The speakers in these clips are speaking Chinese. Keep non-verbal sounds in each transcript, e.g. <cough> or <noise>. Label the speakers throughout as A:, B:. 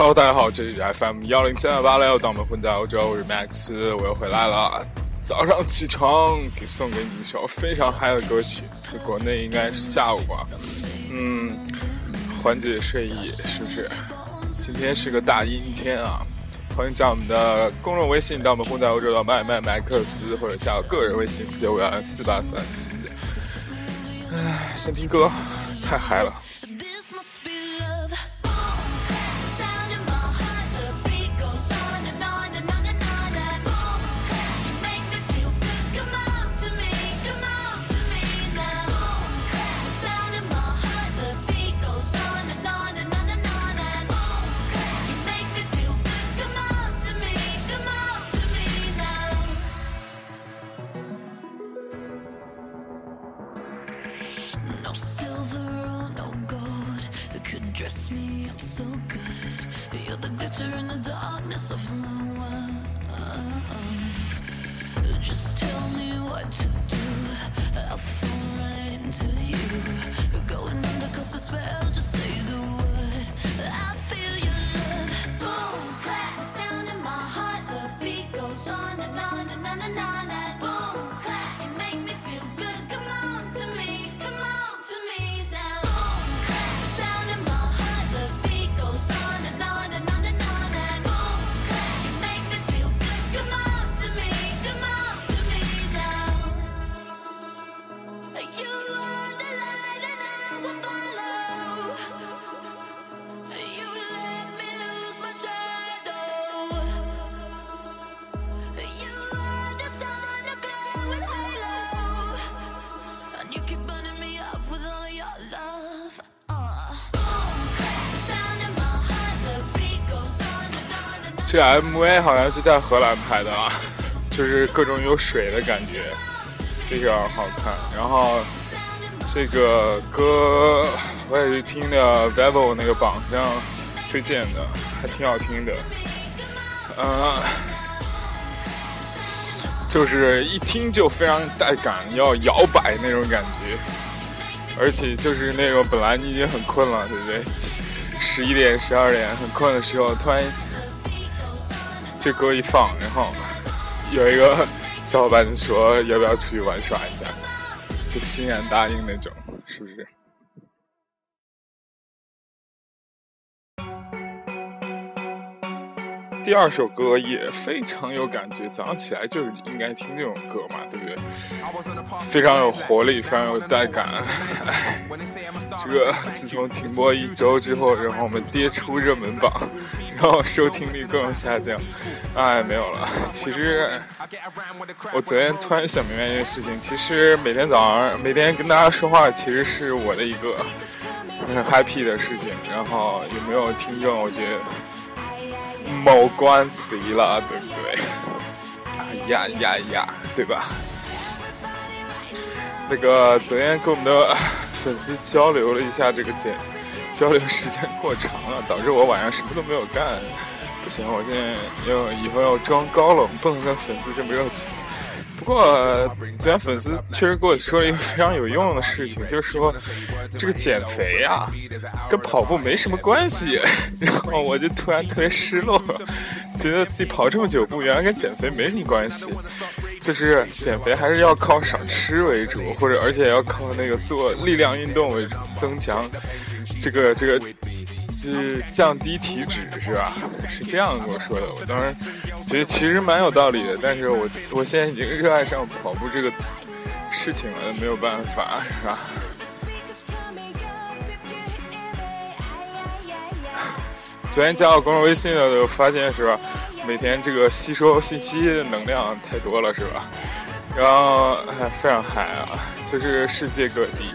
A: Hello，大家好，这里是 FM 幺零七二八六，当我们混在欧洲，我是 Max，我又回来了。早上起床给送给你一首非常嗨的歌曲，在国内应该是下午吧，嗯，缓解睡意是不是？今天是个大阴天啊，欢迎加我们的公众微信，到我们混在欧洲的麦麦麦克斯，或者加我个人微信四九五幺零四八三四。唉，先听歌，太嗨了。
B: me up so good. You're the glitter in the darkness of my world. Just tell me what to do. I'll fall right into you. Going under cause the spell, just say the word. I feel your love. Boom, clap, the sound in my heart. The beat goes on and on and on and on.
A: 这 MV 好像是在荷兰拍的啊，<laughs> 就是各种有水的感觉，非常好看。然后这个歌我也是听的 Vivo 那个榜上推荐的，还挺好听的。嗯，就是一听就非常带感，要摇摆那种感觉，而且就是那种本来你已经很困了，对不对？十一点、十二点很困的时候，突然。这歌一放，然后有一个小伙伴说要不要出去玩耍一下，就欣然答应那种，是不是？第二首歌也非常有感觉，早上起来就是应该听这种歌嘛，对不对？非常有活力，非常有带感。<laughs> 这个自从停播一周之后，然后我们跌出热门榜，然后收听率各种下降，哎，没有了。其实我昨天突然想明白一件事情，其实每天早上每天跟大家说话，其实是我的一个很 happy 的事情。然后有没有听众？我觉得。某关系了，对不对？呀呀呀，对吧？那个昨天跟我们的粉丝交流了一下，这个简交流时间过长了，导致我晚上什么都没有干。不行，我现在要以后要装高冷，不能跟粉丝这么热情。不过，昨天粉丝确实跟我说了一个非常有用的事情，就是说这个减肥啊，跟跑步没什么关系。<laughs> 然后我就突然特别失落，<laughs> 觉得自己跑这么久步，原来跟减肥没什么关系。就是减肥还是要靠少吃为主，或者而且要靠那个做力量运动为主，增强这个这个。是降低体脂是吧？是这样跟我说的。我当时觉得其实蛮有道理的，但是我我现在已经热爱上跑步这个事情了，没有办法是吧？<laughs> 昨天加我公众微信的时候发现是吧？每天这个吸收信息的能量太多了是吧？然后非常嗨啊，就是世界各地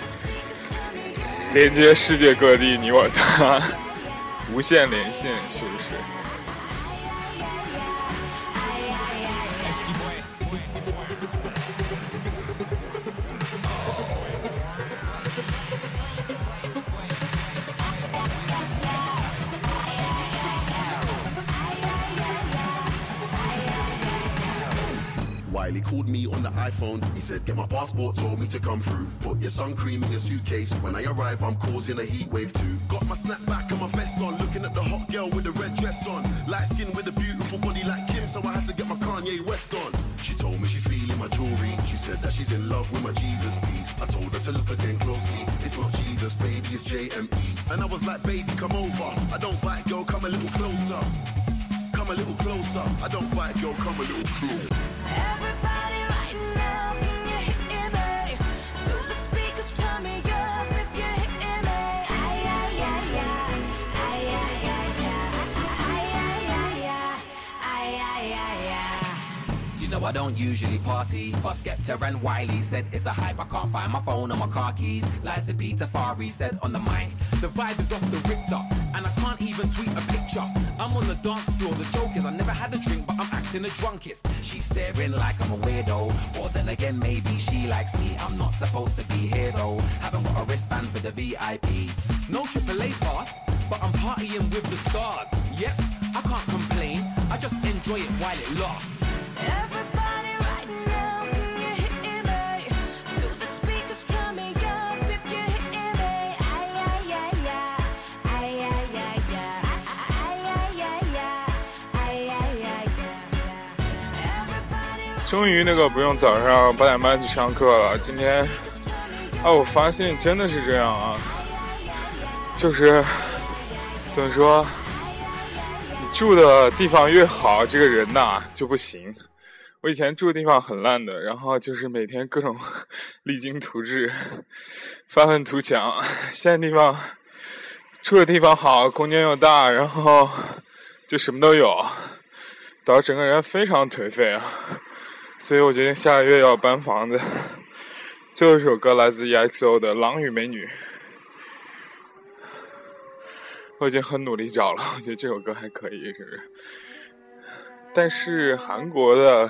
A: 连接世界各地你我他。无线连线是不是？
C: Called me on the iPhone. He said, Get my passport, told me to come through. Put your sun cream in your suitcase. When I arrive, I'm causing a heat wave too. Got my snapback and my vest on, looking at the hot girl with the red dress on. Light skin with a beautiful body like Kim, so I had to get my Kanye West on. She told me she's feeling my jewelry. She said that she's in love with my Jesus piece. I told her to look again closely. It's not Jesus, baby, it's JME. And I was like, baby, come over. I don't bite, girl, come a little closer. Come a little closer. I don't bite, girl, come a little closer.
B: Everybody
D: don't usually party, but Skepta and Wiley said it's a hype. I can't find my phone or my car keys. Liza Peter Fari said on the mic, the vibe is off the Richter, and I can't even tweet a picture. I'm on the dance floor. The joke is I never had a drink, but I'm acting the drunkest. She's staring like I'm a weirdo, or then again maybe she likes me. I'm not supposed to be here though. Haven't got a wristband for the VIP. No AAA pass, but I'm partying with the stars. Yep, I can't complain. I just enjoy it while it lasts.
B: Everybody
A: 终于那个不用早上八点半去上课了。今天
B: now, just turn me
A: 啊，我发现真的是这样啊，就是怎么说，你住的地方越好，这个人呐就不行。我以前住的地方很烂的，然后就是每天各种 <laughs> 励精图治、发愤图强。现在地方住的地方好，空间又大，然后就什么都有，导致整个人非常颓废啊。所以我决定下个月要搬房子。最后一首歌来自 EXO 的《狼与美女》，我已经很努力找了，我觉得这首歌还可以，是不是？但是韩国的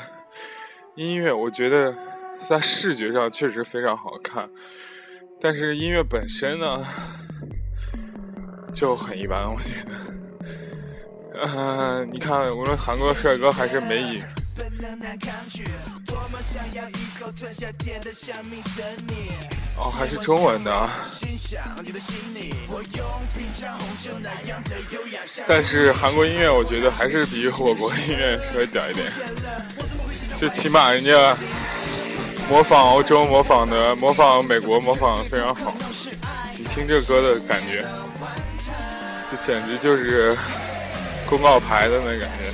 A: 音乐，我觉得在视觉上确实非常好看，但是音乐本身呢就很一般，我觉得。呃，你看，无论韩国帅哥还是美女，哦，还是中文的啊。但是韩国音乐，我觉得还是比我国音乐稍微屌一点，就起码人家模仿欧洲、模仿的、模仿美国、模仿得非常好。你听这歌的感觉，这简直就是公告牌的那感觉。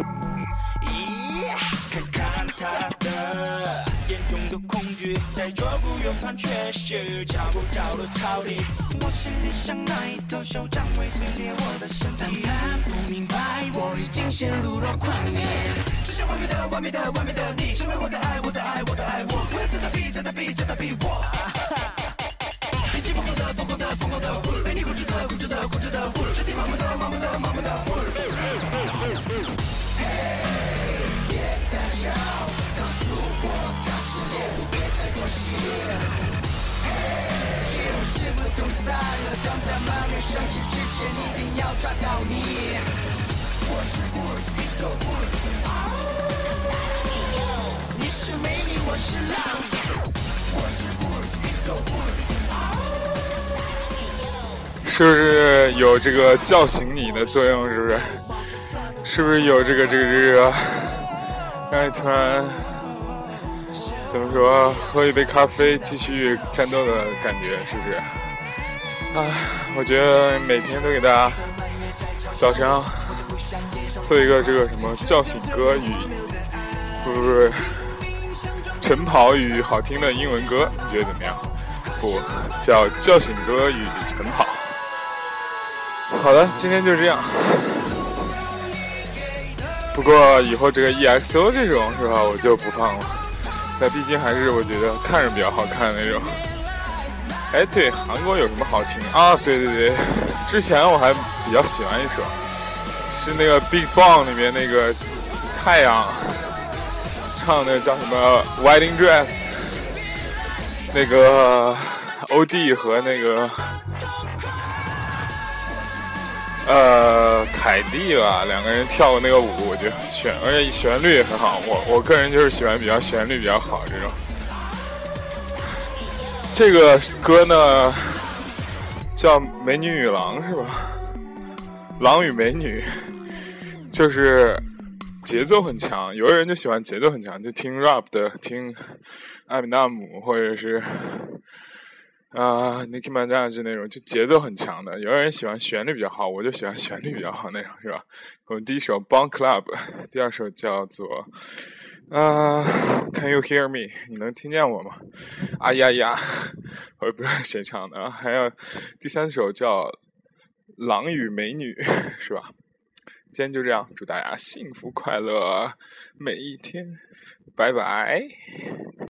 E: 咦，看看他的眼中的恐惧，在左顾右盼，却是找不到的逃离。我心里像那一头手掌会撕裂我的身体，但他不明白，我已经陷入了狂野。只想完美的，完美的，完美的你，成为我的爱，我的爱，我的爱，我不你是美女，我是狼。
A: 是不是有这个叫醒你的作用？是不是？是不是有这个这个这个，让你突然怎么说，喝一杯咖啡继续战斗的感觉？是不是？啊，我觉得每天都给大家早上做一个这个什么叫醒歌与，不是不是，晨跑与好听的英文歌，你觉得怎么样？不，叫叫醒歌与晨跑。好的，今天就这样。不过以后这个 EXO 这种是吧，我就不放了。那毕竟还是我觉得看着比较好看的那种。哎，对，韩国有什么好听啊？对对对，之前我还比较喜欢一首，是那个 Big Bang 里面那个太阳唱的叫什么 Wedding Dress，那个欧弟和那个。呃，凯蒂吧，两个人跳那个舞，我觉得很炫，而且旋律也很好。我我个人就是喜欢比较旋律比较好这种。这个歌呢，叫《美女与狼》是吧？狼与美女，就是节奏很强。有的人就喜欢节奏很强，就听 rap 的，听艾米纳姆或者是。啊、n i c k i Minaj 那种就节奏很强的，有的人喜欢旋律比较好，我就喜欢旋律比较好那种，是吧？我们第一首《Bon Club》，第二首叫做啊、Can You Hear Me？你能听见我吗？啊呀呀，我也不知道谁唱的。还有第三首叫《狼与美女》，是吧？今天就这样，祝大家幸福快乐每一天，拜拜。